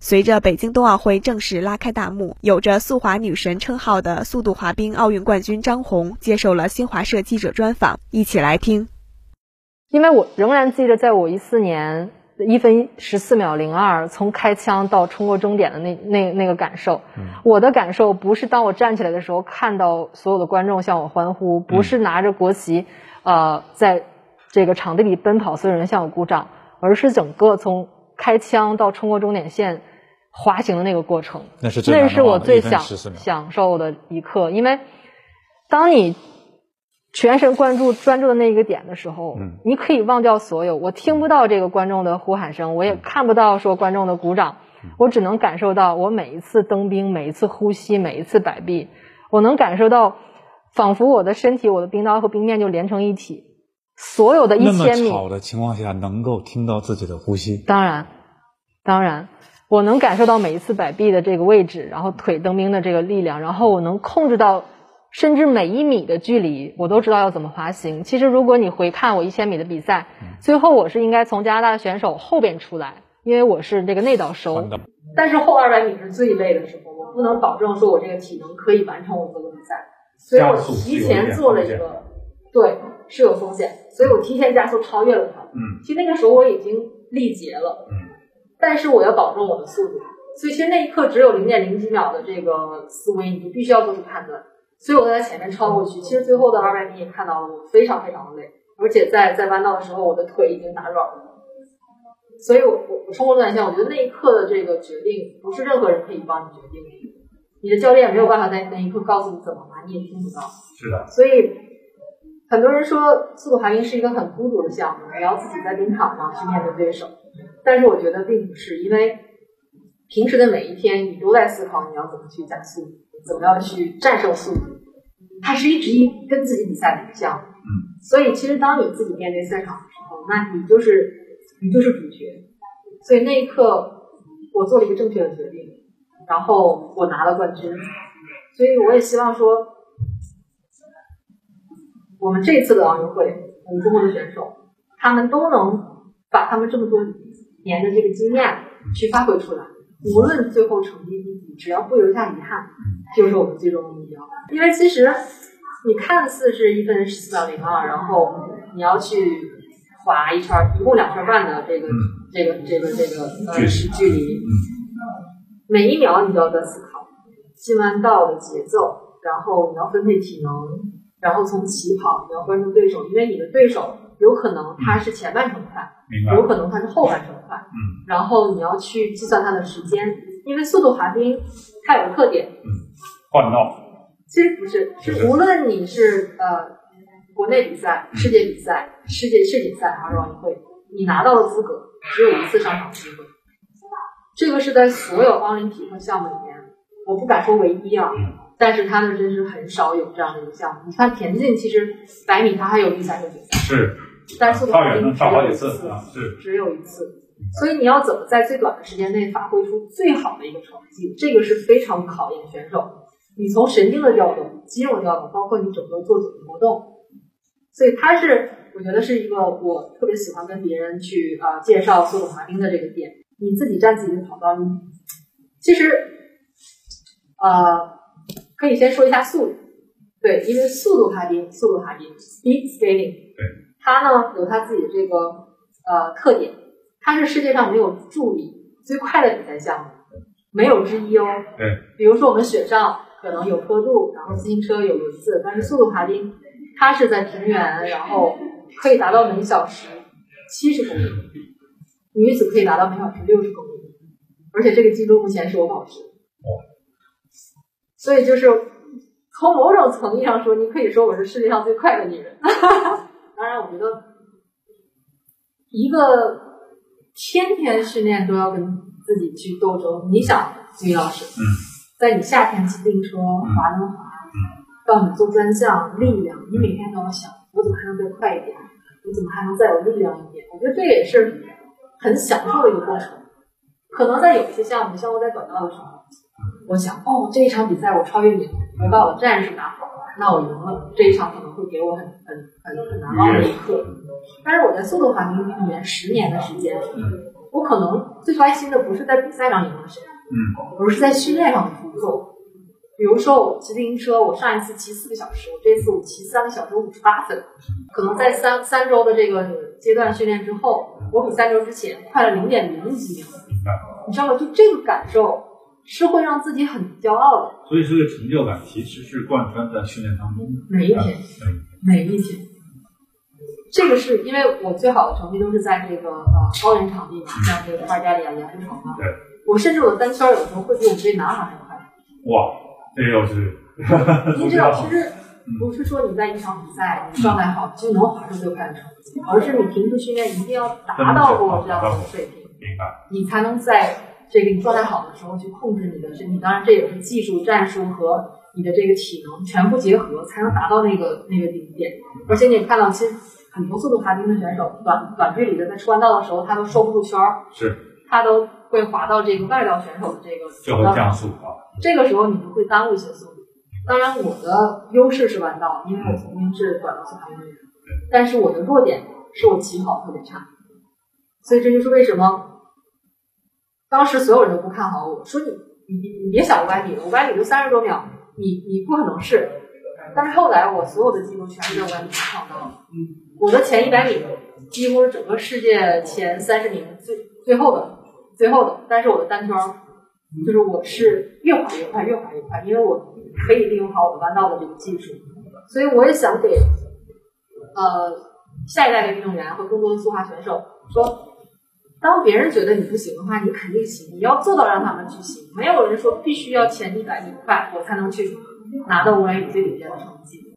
随着北京冬奥会正式拉开大幕，有着“速滑女神”称号的速度滑冰奥运冠军张虹接受了新华社记者专访，一起来听。因为我仍然记得，在我一四年一分十四秒零二从开枪到冲过终点的那那那个感受，我的感受不是当我站起来的时候看到所有的观众向我欢呼，不是拿着国旗，呃，在这个场地里奔跑，所有人向我鼓掌，而是整个从开枪到冲过终点线滑行的那个过程，那是那是我最享享受的一刻，因为当你。全神贯注、专注的那一个点的时候，嗯，你可以忘掉所有。我听不到这个观众的呼喊声，我也看不到说观众的鼓掌，我只能感受到我每一次蹬冰、每一次呼吸、每一次摆臂，我能感受到，仿佛我的身体、我的冰刀和冰面就连成一体。所有的一千米。那么吵的情况下，能够听到自己的呼吸。当然，当然，我能感受到每一次摆臂的这个位置，然后腿蹬冰的这个力量，然后我能控制到。甚至每一米的距离，我都知道要怎么滑行。其实，如果你回看我一千米的比赛，最后我是应该从加拿大的选手后边出来，因为我是这个内倒收。但是后二百米是最累的时候，我不能保证说我这个体能可以完成我这个比赛，所以我提前做了一个，对，是有风险，所以我提前加速超越了他。嗯，其实那个时候我已经力竭了，嗯，但是我要保证我的速度，所以其实那一刻只有零点零几秒的这个思维，你就必须要做出判断。所以我在前面超过去，其实最后的二百米也看到了，我非常非常的累，而且在在弯道的时候，我的腿已经打软了。所以我我我冲过断线，我觉得那一刻的这个决定不是任何人可以帮你决定的，你的教练没有办法在那一刻告诉你怎么滑，你也听不到。是的。所以很多人说速度滑冰是一个很孤独的项目，你要自己在冰场上去面对对手，但是我觉得并不是，因为平时的每一天你都在思考你要怎么去加速。怎么样去战胜速度？它是一直一跟自己比赛的一个项目。嗯，所以其实当你自己面对赛场的时候，那你就是你就是主角。所以那一刻，我做了一个正确的决定，然后我拿了冠军。所以我也希望说，我们这次的奥运会，我们中国的选手，他们都能把他们这么多年的这个经验去发挥出来，无论最后成绩第几，只要不留下遗憾。就是我们最终的目标，因为其实你看似是一分十四秒零二，然后你要去划一圈，一共两圈半的这个这个这个这个呃距离，每一秒你都要在思考进弯道的节奏，然后你要分配体能，然后从起跑你要关注对手，因为你的对手有可能它是前半程快，有可能它是后半程快，嗯然后你要去计算它的时间，因为速度滑冰它有个特点。换道，其实不是，是无论你是呃国内比赛、世界比赛、世界世锦赛还是奥运会，你拿到了资格，只有一次上场机会。这个是在所有奥林匹克项目里面，我不敢说唯一啊，但是他们真是很少有这样的一个项目。你看田径，其实百米它还有预赛和决赛，是，但速度滑冰只有一次，是只有一次。所以你要怎么在最短的时间内发挥出最好的一个成绩，这个是非常考验选手。你从神经的调动、肌肉调动，包括你整个做组的活动，所以它是我觉得是一个我特别喜欢跟别人去啊介绍速度滑冰的这个点。你自己站自己的跑道，你其实呃可以先说一下速度，对，因为速度滑冰，速度滑冰 （speed skating），对，它呢有它自己的这个呃特点，它是世界上没有助理最快的比赛项目，没有之一哦。对，比如说我们雪上。可能有坡度，然后自行车有轮子，但是速度滑冰，它是在平原，然后可以达到每小时七十公里，女子可以达到每小时六十公里，而且这个记录目前是我保持。所以就是从某种层面上说，你可以说我是世界上最快的女人。当然，我觉得一个天天训练都要跟自己去斗争，你想，李老师？嗯。在你夏天骑自行车滑轮滑，到你做专项力量，你每天都要想，我怎么还能再快一点？我怎么还能再有力量一点？我觉得这也是很享受的一个过程。可能在有一些项目，像我在短道的时候，我想，哦，这一场比赛我超越你了，我把我的战术拿好了，那我赢了。这一场可能会给我很很很很难忘的一刻。但是我在速度滑冰里面十年的时间，我可能最开心的不是在比赛上赢了谁，嗯，而是在训练上的突破。比如说我骑自行车，我上一次骑四个小时，我这次我骑三个小时五十八分，可能在三三周的这个阶段训练之后，我比三周之前快了零点零几秒，你知道吗？就这个感受是会让自己很骄傲的。所以这个成就感其实是贯穿在训练当中的。每一天，每一天，这个是因为我最好的成绩都是在这个呃高原场地嘛，像这个巴加利亚、盐湖城嘛。对。我甚至我的单圈有时候会比我们这男孩还快。哇，这要是。您 知道，其实不是说你在一场比赛你状态好就能划出最快的成绩，而是你平时训练一定要达到过这样的水平，明白？你才能在这个你状态好的时候去控制你的身体。当然，这也是技术、战术和你的这个体能全部结合，才能达到那个那个顶点。而且你也看到，其实很多速度滑冰的选手，短短距离的在出弯道的时候，他都收不住圈儿，是，他都会滑到这个外道选手的这个就会降速啊。这个时候你就会耽误一些速度。当然，我的优势是弯道，因为我曾经是短道速滑运动员。但是我的弱点是我起跑特别差，所以这就是为什么当时所有人都不看好我，说你你你别想五百米了，五百米就三十多秒，你你不可能是。但是后来我所有的记录全是在五百米上创造的，我的前一百米几乎是整个世界前三十名最最后的最后的，但是我的单圈。就是我是越滑越快，越滑越快，因为我可以利用好我的弯道的这个技术，所以我也想给呃下一代的运动员和更多的速滑选手说，当别人觉得你不行的话，你肯定行，你要做到让他们去行。没有人说必须要前一百米快，我才能去拿到五百米最顶尖的成绩。